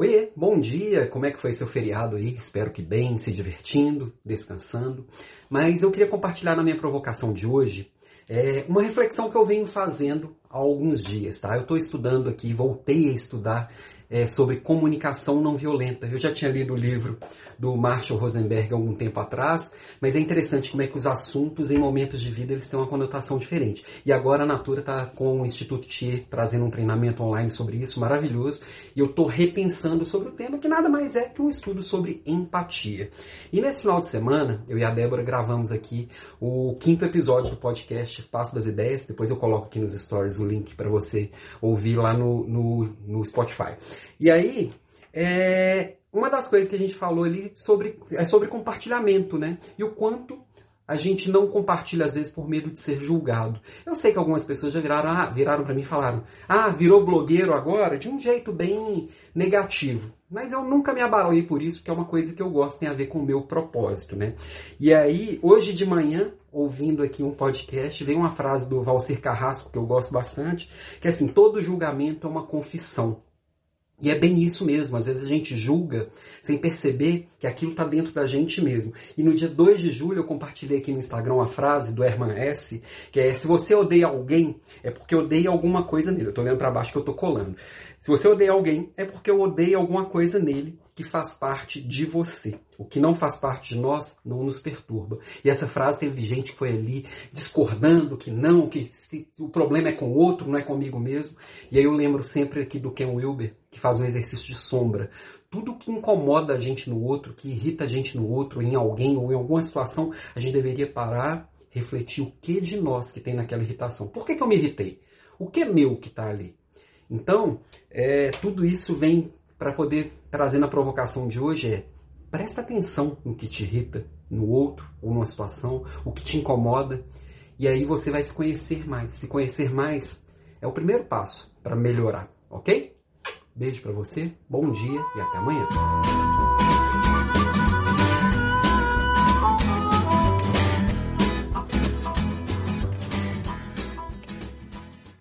Oiê, bom dia! Como é que foi seu feriado aí? Espero que bem, se divertindo, descansando. Mas eu queria compartilhar na minha provocação de hoje é, uma reflexão que eu venho fazendo há alguns dias, tá? Eu estou estudando aqui, voltei a estudar é, sobre comunicação não violenta. Eu já tinha lido o livro do Marshall Rosenberg algum tempo atrás, mas é interessante como é que os assuntos em momentos de vida eles têm uma conotação diferente. E agora a Natura está com o Instituto Thier trazendo um treinamento online sobre isso, maravilhoso, e eu estou repensando sobre o tema, que nada mais é que um estudo sobre empatia. E nesse final de semana, eu e a Débora gravamos aqui o quinto episódio do podcast Espaço das Ideias, depois eu coloco aqui nos stories o link para você ouvir lá no, no, no Spotify. E aí, é, uma das coisas que a gente falou ali sobre, é sobre compartilhamento, né? E o quanto a gente não compartilha às vezes por medo de ser julgado. Eu sei que algumas pessoas já viraram, ah, viraram para mim e falaram: "Ah, virou blogueiro agora?" de um jeito bem negativo. Mas eu nunca me abalei por isso, que é uma coisa que eu gosto, tem a ver com o meu propósito, né? E aí, hoje de manhã, ouvindo aqui um podcast, veio uma frase do Valcir Carrasco que eu gosto bastante, que é assim: "Todo julgamento é uma confissão". E é bem isso mesmo, às vezes a gente julga sem perceber que aquilo está dentro da gente mesmo. E no dia 2 de julho eu compartilhei aqui no Instagram uma frase do Herman S, que é: se você odeia alguém, é porque odeia alguma coisa nele. Eu estou olhando para baixo que eu estou colando. Se você odeia alguém, é porque eu odeio alguma coisa nele que faz parte de você. O que não faz parte de nós não nos perturba. E essa frase teve gente que foi ali discordando que não, que o problema é com o outro, não é comigo mesmo. E aí eu lembro sempre aqui do Ken Wilber, que faz um exercício de sombra. Tudo que incomoda a gente no outro, que irrita a gente no outro, em alguém ou em alguma situação, a gente deveria parar, refletir o que de nós que tem naquela irritação. Por que, que eu me irritei? O que é meu que está ali? Então, é, tudo isso vem para poder trazer na provocação de hoje é presta atenção no que te irrita no outro ou numa situação, o que te incomoda, e aí você vai se conhecer mais. Se conhecer mais é o primeiro passo para melhorar, ok? Beijo para você, bom dia e até amanhã.